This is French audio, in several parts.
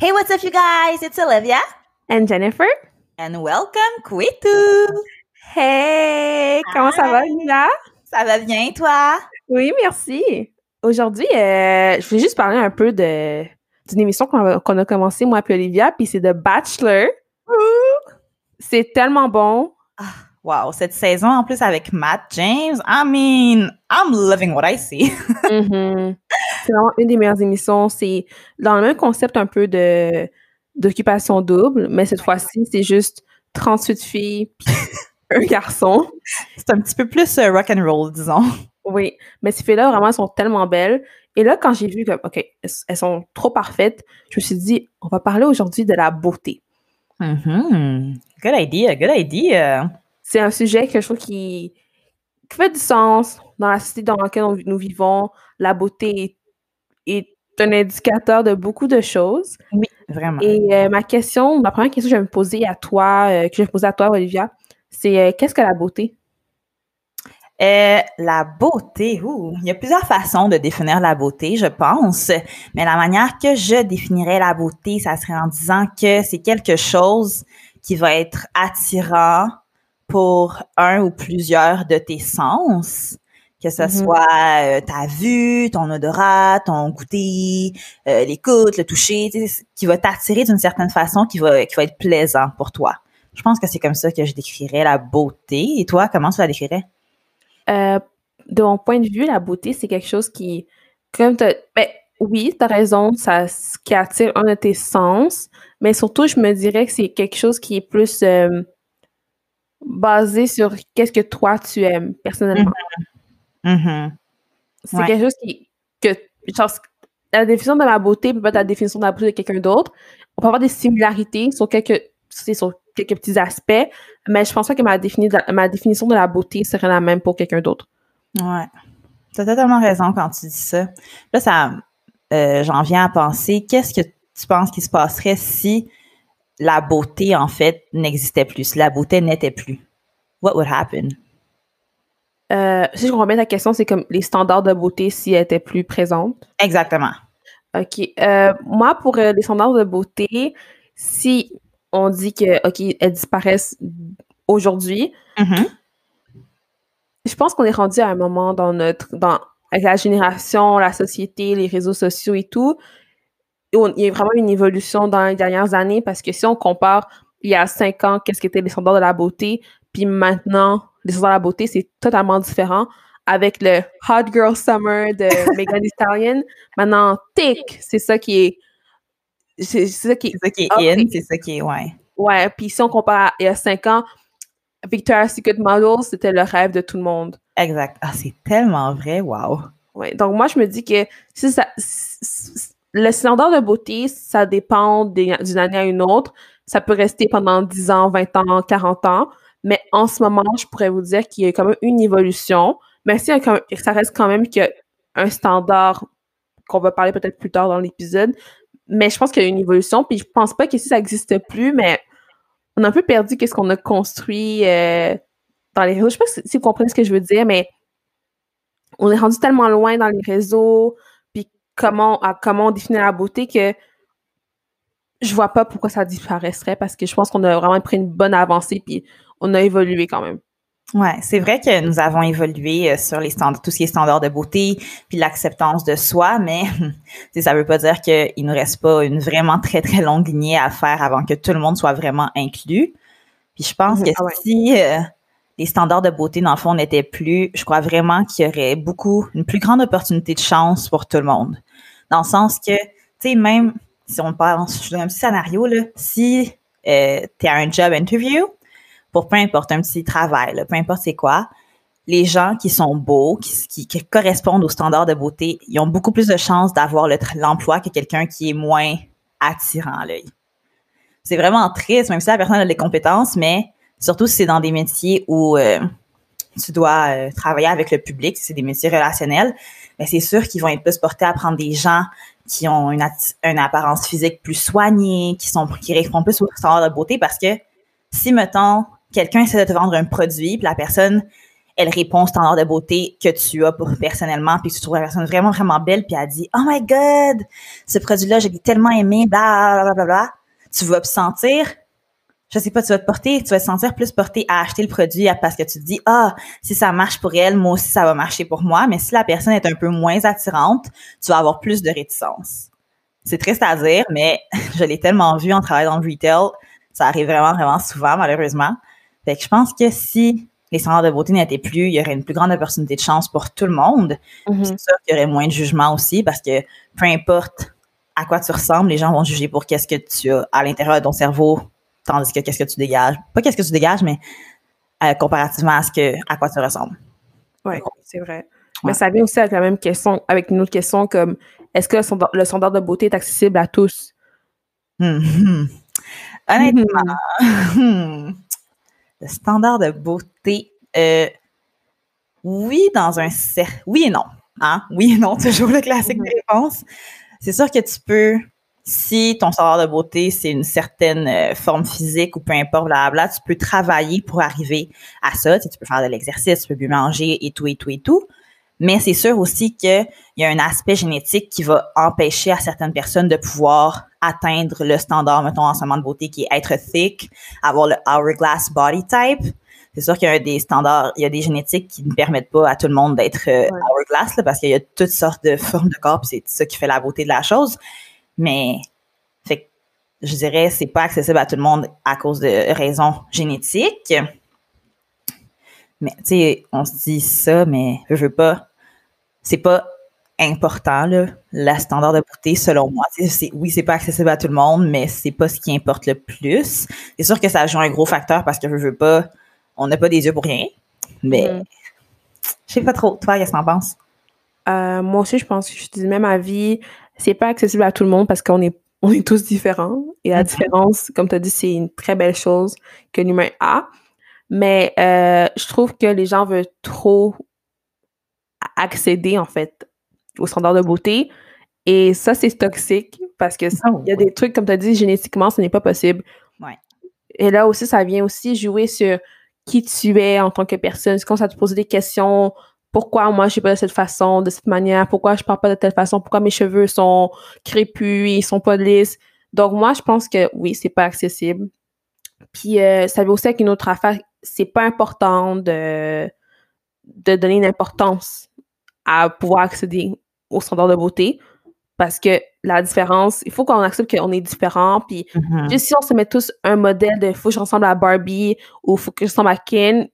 Hey, what's up, you guys? It's Olivia. And Jennifer. And welcome, Kwitu. Hey, comment ça va, Lila? Ça va bien, toi? Oui, merci. Aujourd'hui, euh, je voulais juste parler un peu de d'une émission qu'on a, qu'on a commencé, moi et Olivia, puis c'est The Bachelor. C'est tellement bon. Ah, wow, cette saison en plus avec Matt James, I mean, I'm loving what I see. Mhm. C'est vraiment une des meilleures émissions. C'est dans le même concept un peu de d'occupation double, mais cette fois-ci, c'est juste 38 filles puis un garçon. C'est un petit peu plus euh, rock and roll, disons. Oui, mais ces filles-là, vraiment, elles sont tellement belles. Et là, quand j'ai vu que, OK, elles sont trop parfaites, je me suis dit, on va parler aujourd'hui de la beauté. Mhm. Good idea, good idea. C'est un sujet que je trouve qui, qui fait du sens dans la société dans laquelle on- nous vivons. La beauté est, est un indicateur de beaucoup de choses. Oui, vraiment. Et euh, ma question, ma première question que je vais me poser à toi, euh, que je vais poser à toi, Olivia, c'est euh, qu'est-ce que la beauté? La beauté, ouh, il y a plusieurs façons de définir la beauté, je pense. Mais la manière que je définirais la beauté, ça serait en disant que c'est quelque chose qui va être attirant pour un ou plusieurs de tes sens. Que ce Mhm. soit euh, ta vue, ton odorat, ton goûter, euh, l'écoute, le toucher, tu qui va t'attirer d'une certaine façon, qui va, qui va être plaisant pour toi. Je pense que c'est comme ça que je décrirais la beauté. Et toi, comment tu la décrirais? Euh, de mon point de vue, la beauté, c'est quelque chose qui, comme ben, oui, t'as raison, ça, ce qui attire un de tes sens, mais surtout, je me dirais que c'est quelque chose qui est plus basé sur qu'est-ce que toi tu aimes personnellement. Mhm. C'est Ouais. quelque chose qui, que, genre, la définition de la beauté peut pas être la définition de la beauté de quelqu'un d'autre. On peut avoir des similarités sur quelques, sur quelques petits aspects, mais je pense pas que ma, défini- ma définition de la beauté serait la même pour quelqu'un d'autre. Ouais. T'as totalement raison quand tu dis ça. Là, ça, euh, j'en viens à penser, qu'est-ce que tu penses qui se passerait si la beauté, en fait, n'existait plus, si la beauté n'était plus? What would happen? Euh, si je comprends bien ta question, c'est comme les standards de beauté s'ils étaient plus présentes. Exactement. OK. Euh, moi, pour euh, les standards de beauté, si on dit que, OK, elles disparaissent aujourd'hui, Mhm. je pense qu'on est rendu à un moment dans notre, dans, avec la génération, la société, les réseaux sociaux et tout, il y a vraiment une évolution dans les dernières années parce que si on compare il y a cinq ans, qu'est-ce qu'étaient les standards de la beauté, puis maintenant, les standards de la beauté, c'est totalement différent. Avec le Hot Girl Summer de Megan Thee Stallion, maintenant, thick, c'est ça qui est. C'est ça qui est C'est ça qui est Ah, in, c'est ça qui est, ouais. Ouais, puis si on compare à il y a cinq ans, Victoria's Secret Model, c'était le rêve de tout le monde. Exact. Ah, c'est tellement vrai, wow. Ouais. Donc moi, je me dis que si ça, le standard de beauté, ça dépend des- d'une année à une autre. Ça peut rester pendant 10 ans, 20 ans, 40 ans. Mais en ce moment, je pourrais vous dire qu'il y a quand même une évolution. Mais si ça reste quand même qu'il y a un standard qu'on va parler peut-être plus tard dans l'épisode. Mais je pense qu'il y a une évolution. Puis je pense pas que si ça n'existe plus, mais on a un peu perdu qu'est-ce qu'on a construit euh, dans les réseaux. Je sais pas si, vous comprenez ce que je veux dire, mais on est rendu tellement loin dans les réseaux, puis comment, comment on définit la beauté que je vois pas pourquoi ça disparaîtrait parce que je pense qu'on a vraiment pris une bonne avancée puis on a évolué quand même. Ouais, c'est vrai que nous avons évolué euh, sur les standards, tout ce qui est standards de beauté, puis l'acceptance de soi, mais ça veut pas dire qu'il nous reste pas une vraiment très très longue lignée à faire avant que tout le monde soit vraiment inclus. Puis je pense Mhm, que ah ouais. si euh, les standards de beauté dans le fond n'étaient plus, je crois vraiment qu'il y aurait beaucoup une plus grande opportunité de chance pour tout le monde. Dans le sens que, tu sais, même si on pense, je donne un petit scénario là, si euh, tu à un job interview pour peu importe un petit travail, peu importe c'est quoi, les gens qui sont beaux, qui, correspondent aux standards de beauté, ils ont beaucoup plus de chances d'avoir l'emploi que quelqu'un qui est moins attirant à l'œil. C'est vraiment triste, même si la personne a les compétences, mais surtout si c'est dans des métiers où euh, tu dois euh, travailler avec le public, si c'est des métiers relationnels, mais c'est sûr qu'ils vont être plus portés à prendre des gens qui ont une, apparence physique plus soignée, qui qui répondent plus aux standards de beauté parce que si, mettons, quelqu'un essaie de te vendre un produit, puis la personne elle répond au standard de beauté que tu as pour personnellement, puis tu trouves la personne vraiment, vraiment belle, puis elle dit « Oh my God! Ce produit-là, j'ai tellement aimé, bla, bla, bla, bla. » Tu vas te sentir, je sais pas, tu vas te porter, tu vas te sentir plus porté à acheter le produit parce que tu te dis « Ah, si ça marche pour elle, moi aussi, ça va marcher pour moi. » Mais si la personne est un peu moins attirante, tu vas avoir plus de réticence. C'est triste à dire, mais je l'ai tellement vu en travaillant dans le retail, ça arrive vraiment, vraiment souvent, malheureusement. Fait que je pense que si les standards de beauté n'étaient plus, il y aurait une plus grande opportunité de chance pour tout le monde. Mm-hmm. C'est sûr qu'il y aurait moins de jugement aussi parce que peu importe à quoi tu ressembles, les gens vont juger pour qu'est-ce que tu as à l'intérieur de ton cerveau, tandis que qu'est-ce que tu dégages. Pas qu'est-ce que tu dégages, mais euh, comparativement à ce que à quoi tu ressembles. Oui, c'est vrai. Mais ça vient aussi avec la même question, avec une autre question comme est-ce que le standard, de beauté est accessible à tous? Mm-hmm. Honnêtement, mm-hmm. Le standard de beauté, euh, oui, dans un cercle. Oui et non. Hein? Oui et non, toujours le classique de mm-hmm. réponse. C'est sûr que tu peux, si ton standard de beauté, c'est une certaine euh, forme physique ou peu importe, blabla, tu peux travailler pour arriver à ça. Tu, peux faire de l'exercice, tu peux bien manger et tout, et tout, et tout. Mais c'est sûr aussi qu'il y a un aspect génétique qui va empêcher à certaines personnes de pouvoir atteindre le standard, mettons, en ce moment de beauté qui est être thick, avoir le hourglass body type. C'est sûr qu'il y a des standards, il y a des génétiques qui ne permettent pas à tout le monde d'être euh, hourglass, parce qu'il y a toutes sortes de formes de corps, c'est ça qui fait la beauté de la chose. Mais, fait je dirais, c'est pas accessible à tout le monde à cause de raisons génétiques. Mais, tu sais, on se dit ça, mais je veux pas c'est pas important là, la standard de beauté selon moi. C'est, oui, c'est pas accessible à tout le monde, mais c'est pas ce qui importe le plus. C'est sûr que ça joue un gros facteur parce que je veux pas, on n'a pas des yeux pour rien. Mais mm. je sais pas trop. Toi, qu'est-ce que t'en penses? Euh, moi aussi, je pense que je dis même à vie, c'est pas accessible à tout le monde parce qu'on est on est tous différents. Et la mm-hmm. différence, comme tu as dit, c'est une très belle chose que l'humain a. Mais euh, je trouve que les gens veulent trop accéder, en fait, aux standards de beauté. Et ça, c'est toxique parce que oh, il y a des trucs, comme tu as dit, génétiquement, ce n'est pas possible. Et là aussi, ça vient aussi jouer sur qui tu es en tant que personne. Quand ça te pose des questions, pourquoi moi je suis pas de cette façon, de cette manière, pourquoi je parle pas de telle façon, pourquoi mes cheveux sont crépus, ils sont pas lisses? Donc moi, je pense que oui, c'est pas accessible. Puis euh, ça veut aussi avec une autre affaire, c'est pas important de de donner une importance à pouvoir accéder aux standards de beauté parce que la différence, il faut qu'on accepte qu'on est différent. Puis, mm-hmm. juste si on se met tous un modèle de faut que je ressemble à Barbie ou faut que je ressemble à Ken,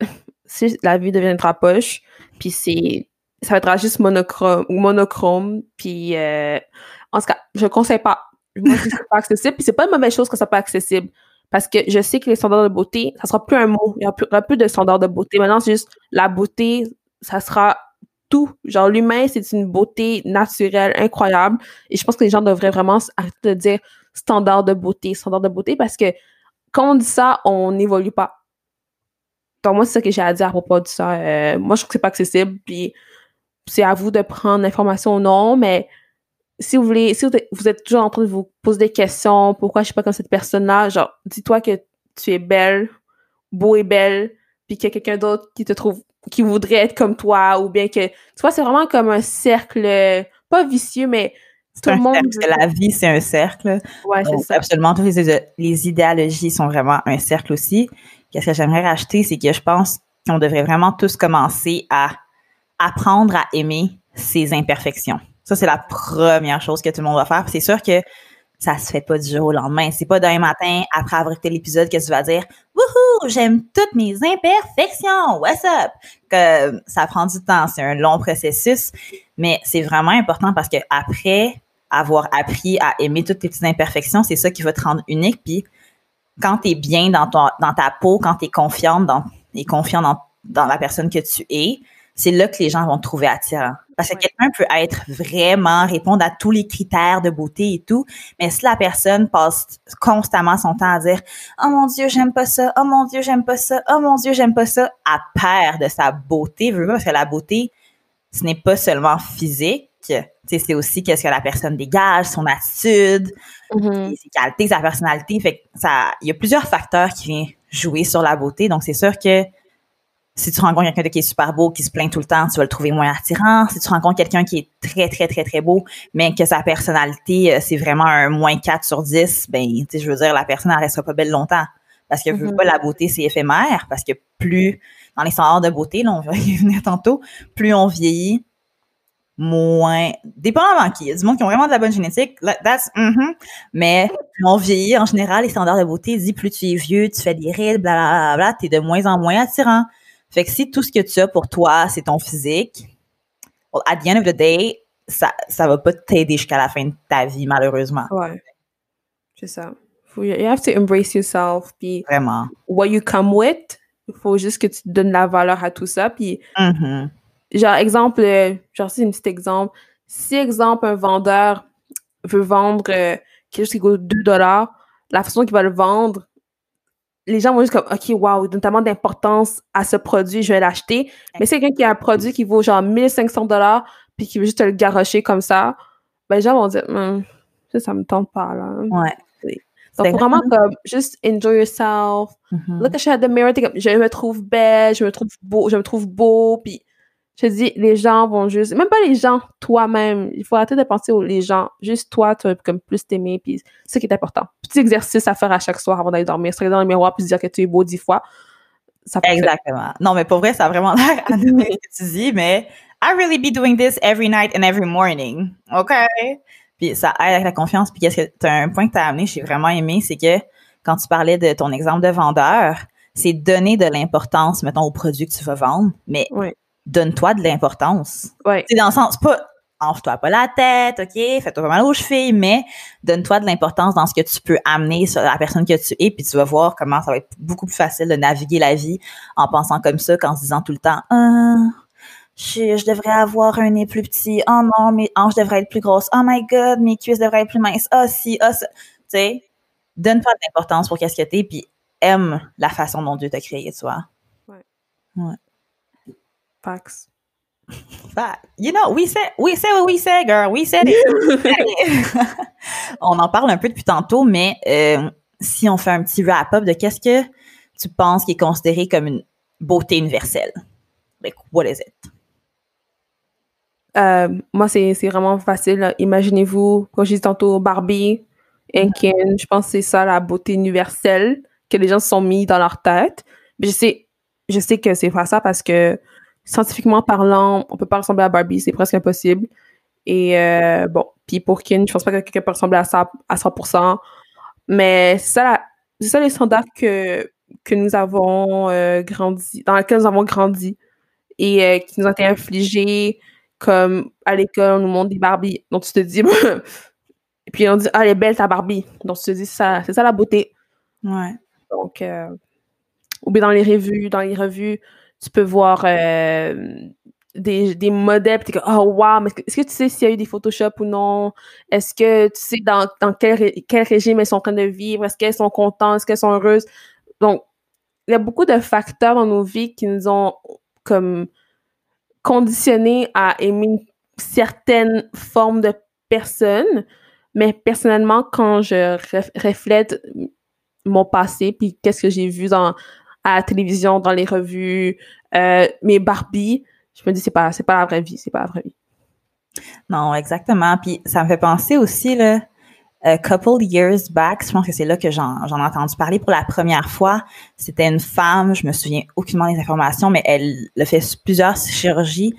si la vie devient une poche, puis c'est ça va être juste monochrome, monochrome puis euh, en tout cas, je conseille pas. Moi, pas accessible, puis c'est pas une mauvaise chose que ça pas accessible. Parce que je sais que les standards de beauté, ça sera plus un mot. Il y aura plus, de standards de beauté. Maintenant, c'est juste la beauté, ça sera tout. Genre, l'humain, c'est une beauté naturelle, incroyable. Et je pense que les gens devraient vraiment arrêter de dire standard de beauté, standard de beauté, parce que quand on dit ça, on n'évolue pas. Donc, moi, c'est ça que j'ai à dire à propos de ça. Euh, moi, je trouve que c'est pas accessible, puis c'est à vous de prendre l'information ou non, mais si vous voulez, si vous êtes toujours en train de vous poser des questions, pourquoi je suis pas comme cette personne-là, genre, dis-toi que tu es belle, beau et belle, puis qu'il y a quelqu'un d'autre qui te trouve, qui voudrait être comme toi, ou bien que, tu vois, c'est vraiment comme un cercle, pas vicieux, mais tout le monde. la vie, c'est un cercle. Ouais, c'est ça. Absolument, toutes les, les idéologies sont vraiment un cercle aussi. Qu'est-ce que j'aimerais rajouter, c'est que je pense qu'on devrait vraiment tous commencer à apprendre à aimer ses imperfections. Ça, c'est la première chose que tout le monde va faire. C'est sûr que ça se fait pas du jour au lendemain. C'est pas d'un matin, après avoir écouté l'épisode, que tu vas dire Wouhou, j'aime toutes mes imperfections, what's up? Que ça prend du temps, c'est un long processus, mais c'est vraiment important parce que après avoir appris à aimer toutes tes petites imperfections, c'est ça qui va te rendre unique. Puis quand tu es bien dans, ta peau, quand tu es confiante et confiant dans la personne que tu es, c'est là que les gens vont te trouver attirant. Parce que quelqu'un peut être vraiment, répondre à tous les critères de beauté et tout, mais si la personne passe constamment son temps à dire « Oh mon Dieu, j'aime pas ça. Oh mon Dieu, j'aime pas ça. Oh mon Dieu, j'aime pas ça. » à perd de sa beauté, parce que la beauté, ce n'est pas seulement physique, c'est aussi qu'est-ce que la personne dégage, son attitude, mm-hmm. ses qualités, sa personnalité. Fait que ça, il y a plusieurs facteurs qui viennent jouer sur la beauté. Donc, c'est sûr que si tu rencontres quelqu'un qui est super beau, qui se plaint tout le temps, tu vas le trouver moins attirant. Si tu rencontres quelqu'un qui est très, très, très, très beau, mais que sa personnalité, euh, c'est vraiment un moins 4 sur 10, ben, tu sais, je veux dire, la personne, elle restera pas belle longtemps. Parce que, mm pas, la beauté, c'est éphémère. Parce que plus, dans les standards de beauté, là, on va y venir tantôt, plus on vieillit, moins, dépendamment qui. Il y a du monde qui ont vraiment de la bonne génétique, that's, mm mais on vieillit, en général, les standards de beauté disent plus tu es vieux, tu fais des rides, blablabla, t'es de moins en moins attirant. Fait que si tout ce que tu as pour toi, c'est ton physique, well, at the end of the day, ça, ça va pas t'aider jusqu'à la fin de ta vie, malheureusement. Ouais. C'est ça. You have to embrace yourself. Puis, Vraiment. What you come with, il faut juste que tu donnes la valeur à tout ça. Puis, Mm-hmm. genre, exemple, euh, genre, c'est un petit exemple. Si, exemple, un vendeur veut vendre euh, quelque chose qui coûte 2 dollars, la façon qu'il va le vendre, les gens vont juste comme, OK, wow, tellement d'importance à ce produit, je vais l'acheter. Mais c'est quelqu'un qui a un produit qui vaut genre 1500 dollars puis qui veut juste te le garrocher comme ça, ben les gens vont dire, Hum, ça, ça me tente pas, là. Ouais. Donc, vraiment, comme, juste enjoy yourself. Mhm. Look at the mirror, comme, je me trouve belle, je me trouve beau, je me trouve beau, puis je te dis, les gens vont juste, même pas les gens, toi-même, il faut arrêter de penser aux les gens, juste toi, tu vas comme plus t'aimer, puis c'est ce qui est important. Petit exercice à faire à chaque soir avant d'aller dormir, se regarder dans le miroir puis se dire que tu es beau dix fois, ça. Exactement. Non, mais pour vrai, ça a vraiment l'air anodin ce que tu dis, mais I really be doing this every night and every morning. OK? Puis ça aide avec la confiance. Puis qu'est-ce que t'as un point que tu as amené, j'ai vraiment aimé, c'est que quand tu parlais de ton exemple de vendeur, c'est donner de l'importance, mettons, au produit que tu vas vendre, mais Ouais. Donne-toi de l'importance. Ouais. C'est dans le sens, pas enfle-toi pas la tête, OK, fais-toi pas mal aux chevilles, mais donne-toi de l'importance dans ce que tu peux amener sur la personne que tu es, puis tu vas voir comment ça va être beaucoup plus facile de naviguer la vie en pensant comme ça qu'en se disant tout le temps Ah, je, je devrais avoir un nez plus petit. Oh non, mes hanches devraient être plus grosses. Oh my God, mes cuisses devraient être plus minces. Ah si, ah ça. Tu sais, donne-toi de l'importance pour qu'est-ce que t'es, puis aime la façon dont Dieu t'a créé, tu vois. Facts. Fact. You know, we said, we said what we said, girl. We said it. on en parle un peu depuis tantôt, mais euh, si on fait un petit wrap-up de qu'est-ce que tu penses qui est considéré comme une beauté universelle? Like, what is it? Euh, moi, c'est c'est vraiment facile. Imaginez-vous, quand j'ai dit tantôt Barbie Ken, je pense que c'est ça la beauté universelle que les gens se sont mis dans leur tête. Mais je sais, je sais que c'est pas ça parce que scientifiquement parlant, on peut pas ressembler à Barbie, c'est presque impossible. Et euh, bon, puis pour Ken, je pense pas que quelqu'un peut ressembler à ça à 100%. Mais c'est ça, ça les standards que, que nous avons euh, grandi, dans lesquels nous avons grandi et euh, qui nous ont été infligés comme à l'école, on nous montre des Barbies. Donc tu te dis, et puis on dit, ah, elle est belle ta Barbie. Donc tu te dis, ça, c'est ça la beauté. Ouais. Donc, ou bien dans les revues, dans les revues, tu peux voir euh, des, des modèles, puis t'es comme, oh wow, mais est-ce que tu sais s'il y a eu des Photoshop ou non? Est-ce que tu sais dans, dans quel, quel régime elles sont en train de vivre? Est-ce qu'elles sont contentes? Est-ce qu'elles sont heureuses? Donc, il y a beaucoup de facteurs dans nos vies qui nous ont comme conditionnés à aimer une certaine forme de personne. Mais personnellement, quand je ref- reflète mon passé, puis qu'est-ce que j'ai vu dans, à la télévision, dans les revues, euh, mes Barbie, je me dis, c'est pas, c'est pas la vraie vie, c'est pas la vraie vie. Non, exactement. Puis ça me fait penser aussi, là, a couple years back, je pense que c'est là que j'en j'en ai entendu parler pour la première fois. C'était une femme, je me souviens aucunement des informations, mais elle a fait plusieurs chirurgies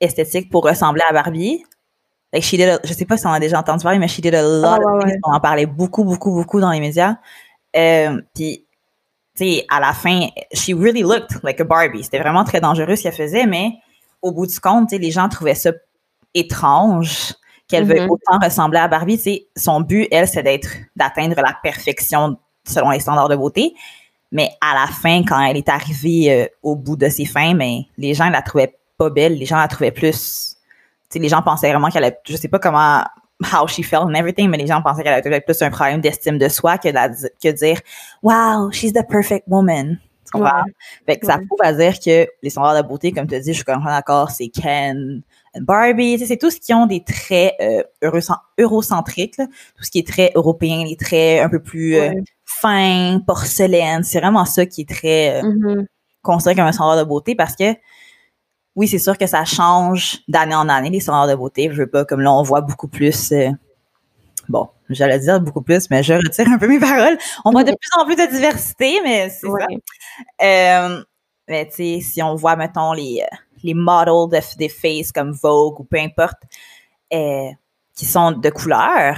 esthétiques pour ressembler à Barbie. Like she did a- je sais pas si on a déjà entendu parler, mais she did a lot of ouais, things. ouais. On en parlait beaucoup, beaucoup, beaucoup dans les médias. Euh, puis, sais, à la fin, she really looked like a Barbie. C'était vraiment très dangereux ce qu'elle faisait, mais au bout du compte, les gens trouvaient ça étrange qu'elle veuille Mhm. autant ressembler à Barbie. Son but, elle, c'est d'être, d'atteindre la perfection selon les standards de beauté. Mais à la fin, quand elle est arrivée euh, au bout de ses fins, mais les gens la trouvaient pas belle. Les gens la trouvaient plus. Les gens pensaient vraiment qu'elle je sais pas comment, how she felt and everything, mais les gens pensaient qu'elle avait plus un problème d'estime de soi que, la- que dire, wow, she's the perfect woman. Tu comprends? Ouais. Fait que ça prouve à dire que les standards de beauté, comme tu as dit, je suis complètement d'accord, c'est Ken, Barbie, c'est tout ce qui ont des traits euh, eurocent- eurocentriques, là. tout ce qui est très européen, les traits un peu plus euh, fins, porcelaine, c'est vraiment ça qui est très euh, Mhm. considéré comme un standard de beauté parce que oui, c'est sûr que ça change d'année en année, les standards de beauté. Je veux pas, comme là, on voit beaucoup plus, euh, bon, j'allais dire beaucoup plus, mais je retire un peu mes paroles. On voit de plus en plus de diversité, mais c'est ça. Euh, mais tu sais, si on voit, mettons, les, les models de, des faces comme Vogue ou peu importe, euh, qui sont de couleur,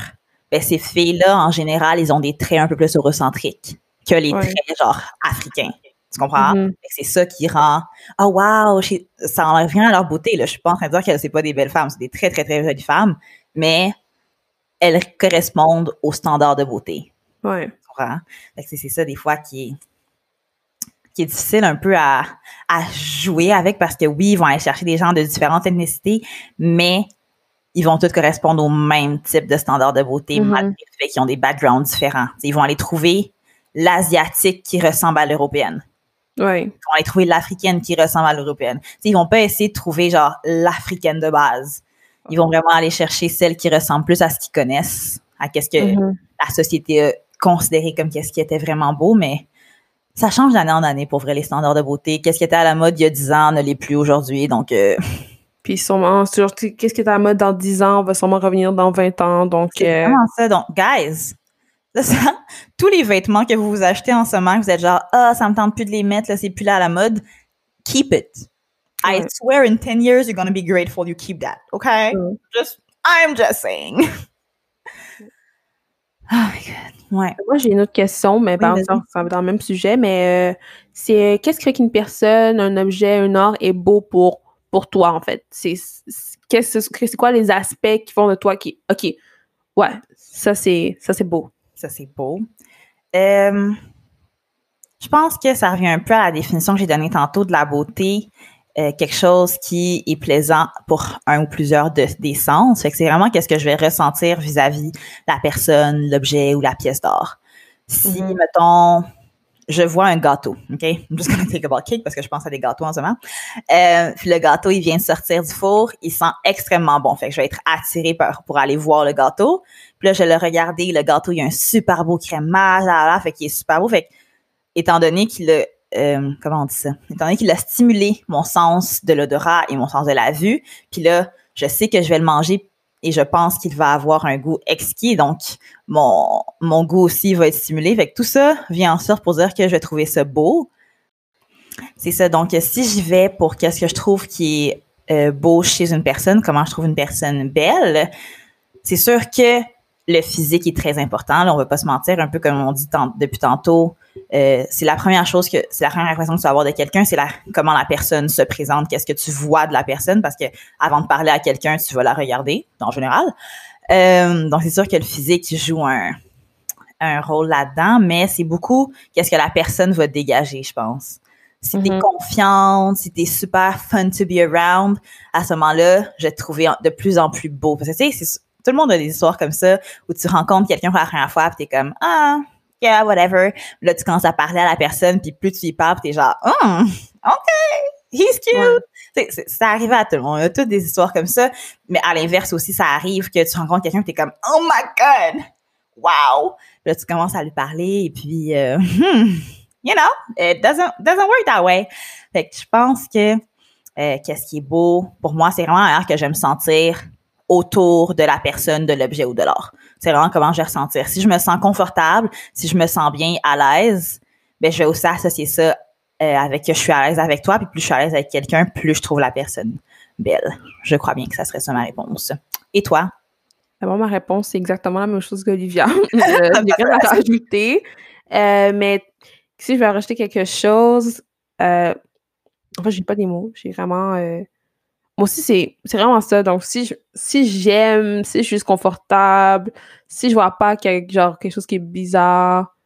ben ces filles-là, en général, ils ont des traits un peu plus eurocentriques que les traits, genre, africains. Tu comprends? Mm-hmm. C'est ça qui rend Oh wow, ça enlève rien à leur beauté. Là. Je suis pas en train de dire que c'est pas des belles femmes, c'est des très, très, très jolies femmes, mais elles correspondent aux standards de beauté. Ouais. Tu comprends? C'est ça des fois qui est qui est difficile un peu à, à jouer avec parce que oui, ils vont aller chercher des gens de différentes ethnicités, mais ils vont tous correspondre au même type de standards de beauté, mm-hmm. malgré le fait qu'ils ont des backgrounds différents. ils vont aller trouver l'asiatique qui ressemble à l'européenne. Ouais. Ils vont aller trouver l'africaine qui ressemble à l'européenne. ils vont pas essayer de trouver genre l'africaine de base. Ils vont vraiment aller chercher celle qui ressemble plus à ce qu'ils connaissent, à qu'est-ce que mm-hmm. la société a considéré comme qu'est-ce qui était vraiment beau, mais ça change d'année en année pour vrai les standards de beauté. Qu'est-ce qui était à la mode il y a 10 ans ne l'est plus aujourd'hui, donc. Euh... Puis sûrement, qu'est-ce qui était à la mode dans 10 ans va sûrement revenir dans 20 ans, donc. C'est euh, vraiment ça, donc guys, tous les vêtements que vous vous achetez en ce moment, vous êtes genre, ah, ça me tente plus de les mettre, là, c'est plus là à la mode. Keep it. I swear in 10 years, you're gonna be grateful you keep that. Okay? Just, I'm just saying. oh my God. Ouais. Moi, j'ai une autre question, mais par ça va dans le même sujet, mais euh, c'est qu'est-ce qui fait qu'une personne, un objet, un art est beau pour, pour toi, en fait? C'est, c'est quoi les aspects qui font de toi qui, OK, ouais, ça c'est, ça c'est beau. Ça, c'est beau. Euh, je pense que ça revient un peu à la définition que j'ai donnée tantôt de la beauté. Euh, quelque chose qui est plaisant pour un ou plusieurs de, des sens. Fait que c'est vraiment qu'est-ce que je vais ressentir vis-à-vis la personne, l'objet ou la pièce d'art. Si, mm-hmm. mettons, je vois un gâteau, OK? I'm just gonna take about cake parce que je pense à des gâteaux en ce moment. Euh, puis le gâteau, il vient de sortir du four, il sent extrêmement bon. Fait que je vais être attirée par, pour aller voir le gâteau. Puis là, je vais le regarder, le gâteau, il y a un super beau crémage, là, là, fait qu'il est super beau. Fait que, étant donné qu'il a, euh, comment on dit ça? Étant donné qu'il a stimulé mon sens de l'odorat et mon sens de la vue, puis là, je sais que je vais le manger et je pense qu'il va avoir un goût exquis. Donc, mon, mon goût aussi va être stimulé. Fait que tout ça vient en sorte pour dire que je vais trouver ça beau. C'est ça. Donc, si j'y vais pour qu'est-ce que je trouve qui est euh, beau chez une personne, comment je trouve une personne belle, c'est sûr que le physique est très important. Là, on va pas se mentir, un peu comme on dit depuis tantôt. Euh, c'est la première chose que c'est la première impression que tu vas avoir de quelqu'un, c'est la comment la personne se présente, qu'est-ce que tu vois de la personne, parce que avant de parler à quelqu'un, tu vas la regarder en général. Euh, donc c'est sûr que le physique joue un, un rôle là-dedans, mais c'est beaucoup qu'est-ce que la personne va dégager, je pense. Si t'es mm-hmm. confiante, si t'es super fun to be around, à ce moment-là, je vais te trouver de plus en plus beau. Parce que tu sais, tout le monde a des histoires comme ça où tu rencontres quelqu'un pour la première fois puis t'es comme ah yeah whatever là tu commences à parler à la personne puis plus tu y parles t'es genre oh, ok he's cute! Ça arrive à tout le monde. On a toutes des histoires comme ça mais à l'inverse aussi ça arrive que tu rencontres quelqu'un t'es comme oh my god! Wow là tu commences à lui parler et puis euh, hmm, you know it doesn't doesn't work that way fait que je pense que euh, qu'est-ce qui est beau pour moi c'est vraiment un que j'aime sentir autour de la personne, de l'objet ou de l'art. C'est vraiment comment je vais ressentir. Si je me sens confortable, si je me sens bien à l'aise, ben je vais aussi associer ça euh, avec que je suis à l'aise avec toi, puis plus je suis à l'aise avec quelqu'un, plus je trouve la personne belle. Je crois bien que ça serait ça ma réponse. Et toi? Moi, ma réponse, c'est exactement la même chose qu'Olivia. euh, J'ai rien à rajouter. Euh, mais si je vais rajouter quelque chose, euh, en fait, j'ai pas des mots. J'ai vraiment euh, moi aussi, c'est, vraiment ça. Donc, si, si j'aime, si je suis confortable, si je vois pas quelque, genre, quelque chose qui est bizarre,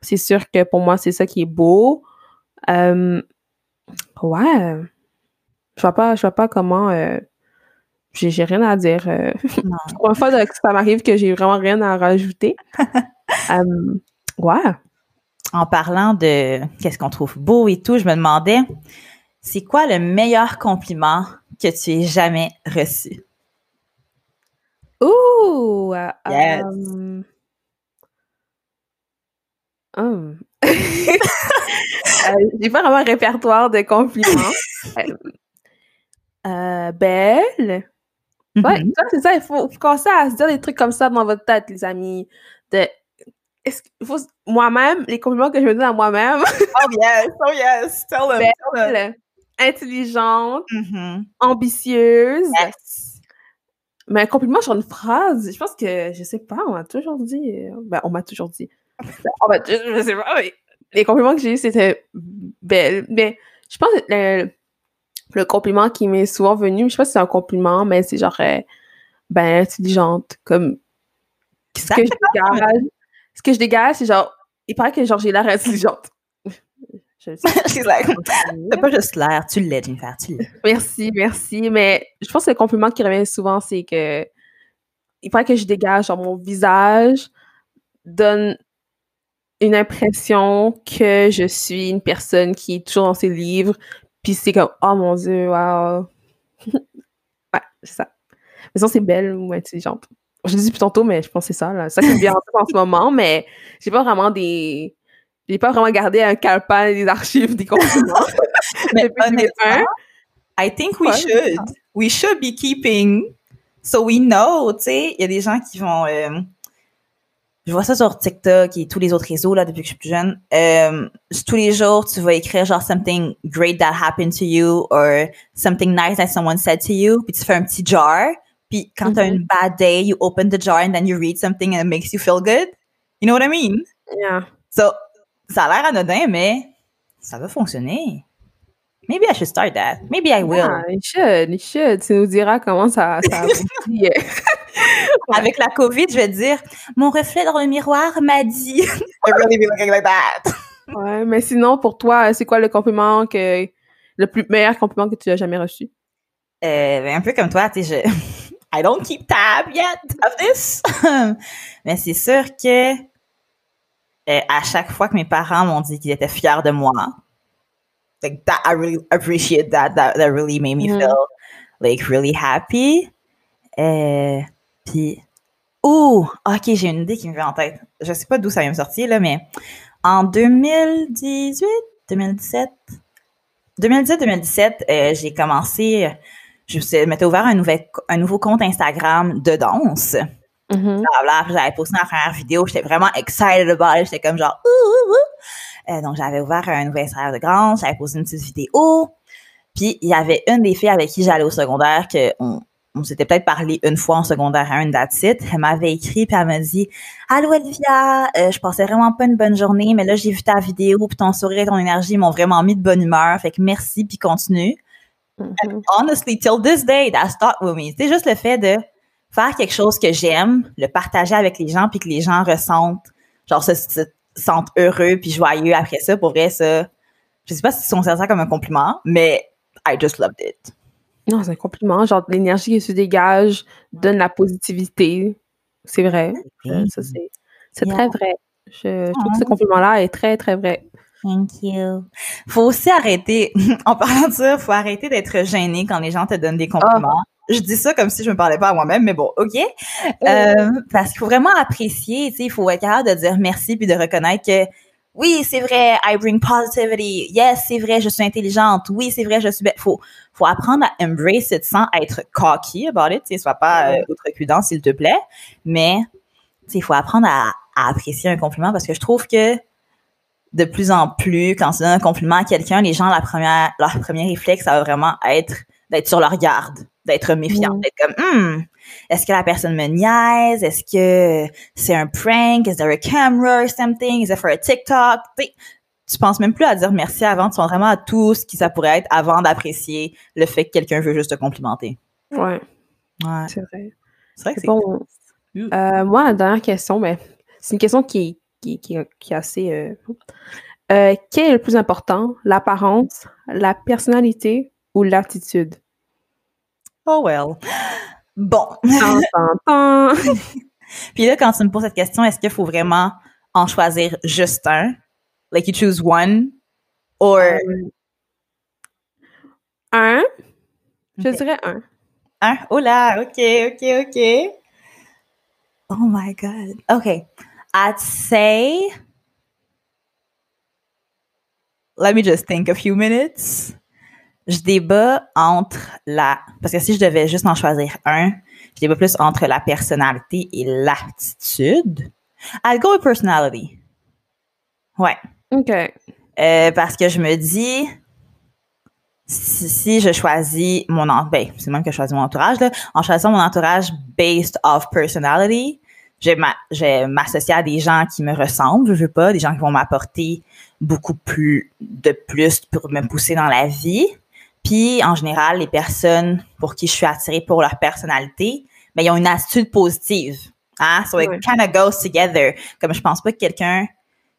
c'est sûr que pour moi, c'est ça qui est beau. Euh, ouais. Je vois pas, je vois pas comment. Euh, j'ai, rien à dire. Euh, une fois que ça m'arrive que j'ai vraiment rien à rajouter. ouais. En parlant de qu'est-ce qu'on trouve beau et tout, je me demandais, c'est quoi le meilleur compliment que tu aies jamais reçu? Ouh! Euh, yes. Um. Euh, j'ai pas vraiment un répertoire de compliments. Euh, belle. Ouais, Mhm. ça, c'est ça. Il faut, faut commencer à se dire des trucs comme ça dans votre tête, les amis. De, moi-même, les compliments que je me donne à moi-même, Oh yes, oh yes, tell them, tell them. Intelligente, Mhm. ambitieuse. Yes. Mais un compliment sur une phrase, je pense que, je sais pas, on m'a toujours dit. euh, Ben, on m'a toujours dit. On m'a- je, je sais pas, mais les compliments que j'ai eus, c'était belle. Mais je pense que le, le compliment qui m'est souvent venu, je sais pas si c'est un compliment, mais c'est genre, euh, ben, intelligente. Comme, ce que je dégage, ce que je dégage, c'est genre, il paraît que genre, j'ai l'air intelligente. She's like, t'as pas juste l'air, tu l'es, Jennifer, tu l'es. Merci, merci. Mais je pense que le compliment qui revient souvent, c'est que il paraît que je dégage, genre mon visage donne une impression que je suis une personne qui est toujours dans ses livres, puis c'est comme oh mon dieu, wow. ouais, c'est ça. Mais ça c'est belle ou intelligente. Je l'ai dit plus tantôt, mais je pense que c'est ça, là. Ça qui me vient en tête en ce moment, mais j'ai pas vraiment des. J'ai pas vraiment gardé un calepin des archives des. Mais Depuis 2001. honnêtement, I think we Ouais, should. We should be keeping so we know, tu sais, il y a des gens qui vont euh, je vois ça sur TikTok et tous les autres réseaux là depuis que je suis plus jeune. Euh, tous les jours, tu vas écrire genre something great that happened to you or something nice that someone said to you, puis tu fais un petit jar, puis quand t'as Mhm. une bad day, you open the jar and then you read something and it makes you feel good. You know what I mean? Yeah. So, ça a l'air anodin, mais ça va fonctionner. Maybe I should start that. Maybe I will. You should, you should. Tu nous diras comment ça, ça aboutit. Avec la COVID, je vais dire, mon reflet dans le miroir m'a dit. I really be looking like that. ouais, mais sinon, pour toi, c'est quoi le compliment que. Le plus meilleur compliment que tu as jamais reçu? Euh, ben, un peu comme toi, tu sais, je, I don't keep tab yet of this. mais c'est sûr que, euh, à chaque fois que mes parents m'ont dit qu'ils étaient fiers de moi, like that, I really appreciate that. That, that really made me Mhm. feel like really happy. Euh, puis, ouh, ok, j'ai une idée qui me vient en tête. Je sais pas d'où ça vient me sortir, là, mais en 2018, 2017, 2017-2017, euh, j'ai commencé, je me suis- m'étais ouvert un, nouvel, un nouveau compte Instagram de danse. Mhm. J'avais posté ma première vidéo, j'étais vraiment excited about it, j'étais comme genre ouh, ouh, ouh. Euh, donc j'avais ouvert un nouvel Instagram de danse, j'avais posté une petite vidéo. Puis il y avait une des filles avec qui j'allais au secondaire que on, on s'était peut-être parlé une fois en secondaire 1, that's it. Elle m'avait écrit puis elle m'a dit Allô Olivia, euh, je passais vraiment pas une bonne journée, mais là j'ai vu ta vidéo puis ton sourire et ton énergie m'ont vraiment mis de bonne humeur. Fait que merci puis continue. Mhm. Honestly, till this day, that's stuck with me. C'est juste le fait de faire quelque chose que j'aime, le partager avec les gens puis que les gens ressentent, genre se, se sentent heureux puis joyeux après ça. Pour vrai, ça, je sais pas si on ça comme un compliment, mais I just loved it. Non, c'est un compliment. Genre, l'énergie qui se dégage donne la positivité. C'est vrai. Ça, c'est c'est Yeah. très vrai. Je, je trouve que ce compliment-là est très, très vrai. Thank you. Faut aussi arrêter, en parlant de ça, faut arrêter d'être gêné quand les gens te donnent des compliments. Je dis ça comme si je me parlais pas à moi-même, mais bon, ok. Euh, parce qu'il faut vraiment apprécier, tu sais, il faut être capable de dire merci puis de reconnaître que oui, c'est vrai, I bring positivity. Yes, c'est vrai, je suis intelligente. Oui, c'est vrai, je suis belle. Faut, faut apprendre à embrace it sans être cocky about it. Sois pas euh, outrecuidant, s'il te plaît. Mais, tu sais, il faut apprendre à, à apprécier un compliment parce que je trouve que de plus en plus, quand tu donnes un compliment à quelqu'un, les gens, la première, leur premier réflexe, ça va vraiment être d'être sur leur garde, d'être méfiant, Mm. d'être comme, Hmm, est-ce que la personne me niaise? Est-ce que c'est un prank? Is there a camera or something? Is it for a TikTok? Tu penses même plus à dire merci avant, tu penses vraiment à tout ce qui ça pourrait être avant d'apprécier le fait que quelqu'un veut juste te complimenter. Ouais, Ouais. c'est vrai. C'est vrai que C'est bon. Euh, moi, la dernière question, ben, c'est une question qui, qui, qui, qui est assez. Euh, euh, quel est le plus important, l'apparence, la personnalité ou l'attitude? Oh well. Bon. Puis là, quand tu me poses cette question, est-ce qu'il faut vraiment en choisir juste un? Like you choose one? Or Euh, un, je Ok. dirais un. un? Oh là, ok, ok, ok. Oh my God. Okay. I'd say let me just think a few minutes. Je débat entre la, parce que si je devais juste en choisir un, je débat plus entre la personnalité et l'attitude. I'll go with personality. Ouais. OK. Euh, parce que je me dis, si, si je choisis mon en- ben, c'est même que je choisis mon entourage là, en choisissant mon entourage based off personality, je vais m'associer à des gens qui me ressemblent, je veux pas, des gens qui vont m'apporter beaucoup plus de plus pour me pousser dans la vie. Puis en général, les personnes pour qui je suis attirée pour leur personnalité, ben ils ont une attitude positive. Hein? So it kind of goes together. Comme je pense pas que quelqu'un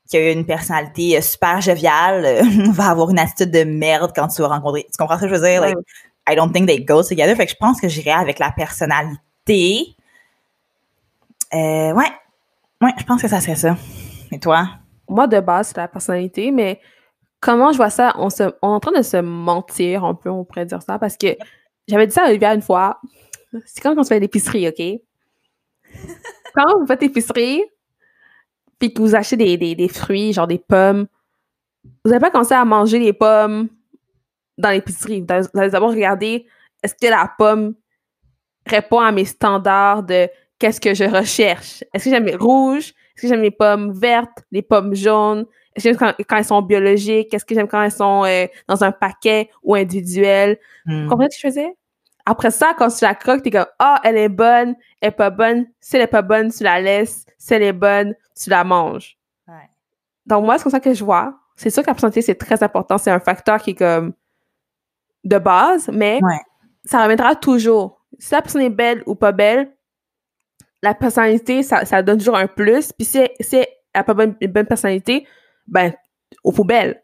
qui a une personnalité euh, super joviale euh, va avoir une attitude de merde quand tu vas rencontrer. Tu comprends ce que je veux dire? Like, I don't think they go together. Fait que je pense que j'irai avec la personnalité. Euh, ouais. Ouais, je pense que ça serait ça. Et toi? Moi, de base, c'est la personnalité, mais comment je vois ça? On, se, on est en train de se mentir un peu, on pourrait dire ça, parce que j'avais dit ça à Olivia une fois. C'est comme quand tu fais l'épicerie, OK? quand vous faites l'épicerie, puis que vous achetez des, des, des fruits, genre des pommes, vous n'avez pas commencé à manger les pommes dans l'épicerie. Vous allez vous allez d'abord regarder est-ce que la pomme répond à mes standards de qu'est-ce que je recherche? Est-ce que j'aime les rouges? Est-ce que j'aime les pommes vertes, les pommes jaunes? Est-ce que j'aime quand, quand elles sont biologiques? Est-ce que j'aime quand elles sont euh, dans un paquet ou individuelles? Hmm. Vous comprenez ce que je faisais? Après ça, quand tu la croques, t'es comme, ah, elle est bonne, elle est pas bonne. Si elle est pas bonne, tu la laisses. Si elle est bonne, tu la manges. Ouais. Donc, moi, c'est comme ça que je vois. C'est sûr que la personnalité, c'est très important. C'est un facteur qui est comme de base, mais Ouais. ça reviendra toujours. Si la personne est belle ou pas belle, la personnalité, ça, ça donne toujours un plus. Puis si, si elle n'a pas bonne, une bonne personnalité, ben, aux poubelles.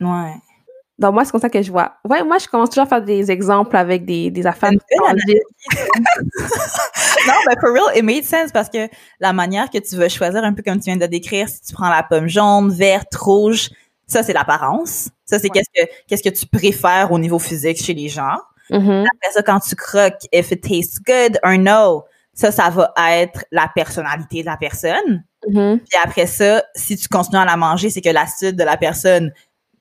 Ouais. Donc, moi, c'est comme ça que je vois. Ouais, moi, je commence toujours à faire des exemples avec des, des affaires. Tangibles. non, mais for real, it made sense parce que la manière que tu veux choisir, un peu comme tu viens de décrire, si tu prends la pomme jaune, verte, rouge, ça, c'est l'apparence. Ça, c'est qu'est-ce que, qu'est-ce que tu préfères au niveau physique chez les gens. Mhm. Après ça, quand tu croques, if it tastes good or no, ça, ça va être la personnalité de la personne. Mhm. Puis après ça, si tu continues à la manger, c'est que l'acide de la personne,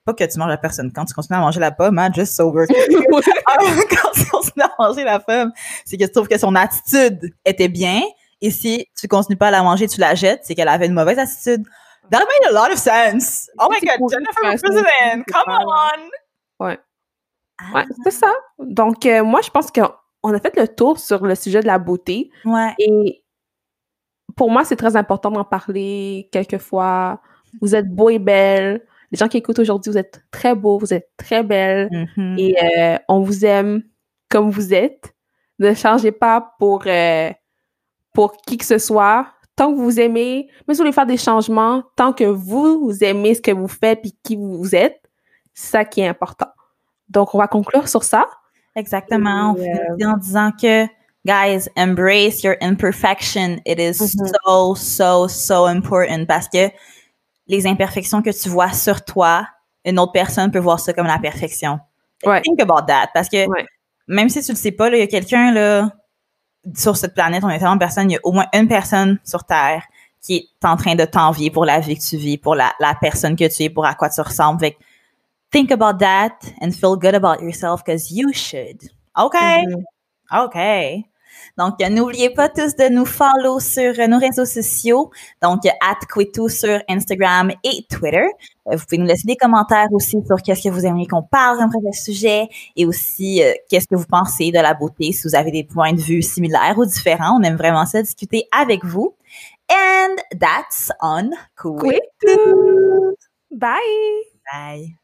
pas que tu manges la personne, quand tu continues à manger la pomme, hein, just sober. Ah, quand tu continues à manger la pomme, c'est que tu trouves que son attitude était bien. Et si tu continues pas à la manger, tu la jettes, c'est qu'elle avait une mauvaise attitude. That made a lot of sense. Oh my god, Jennifer president. Come on. Ouais. Ah, Ouais, c'est ça. Donc, euh, moi, je pense qu'on a fait le tour sur le sujet de la beauté. Ouais. Et pour moi, c'est très important d'en parler quelquefois. Vous êtes beau et belle. Les gens qui écoutent aujourd'hui, vous êtes très beaux, vous êtes très belles. Mhm. Et euh, on vous aime comme vous êtes. Ne changez pas pour, euh, pour qui que ce soit. Tant que vous vous aimez, même si vous voulez faire des changements, tant que vous, vous aimez ce que vous faites et qui vous êtes, c'est ça qui est important. Donc, on va conclure sur ça. Exactement. On euh, finit en disant que, guys, embrace your imperfection. It is Mhm. so, so, so important parce que les imperfections que tu vois sur toi, une autre personne peut voir ça comme la perfection. Ouais. Think about that. Parce que Ouais. même si tu le sais pas, il y a quelqu'un là sur cette planète, on est tellement de personnes, il y a au moins une personne sur Terre qui est en train de t'envier pour la vie que tu vis, pour la, la personne que tu es, pour à quoi tu ressembles. Fait think about that and feel good about yourself because you should. OK? Mhm. OK. Donc, n'oubliez pas tous de nous follow sur nos réseaux sociaux. Donc, at Quito sur Instagram et Twitter. Euh, vous pouvez nous laisser des commentaires aussi sur qu'est-ce que vous aimeriez qu'on parle comme premier sujet et aussi euh, qu'est-ce que vous pensez de la beauté, si vous avez des points de vue similaires ou différents. On aime vraiment ça discuter avec vous. And that's on. Quito. Bye! Bye.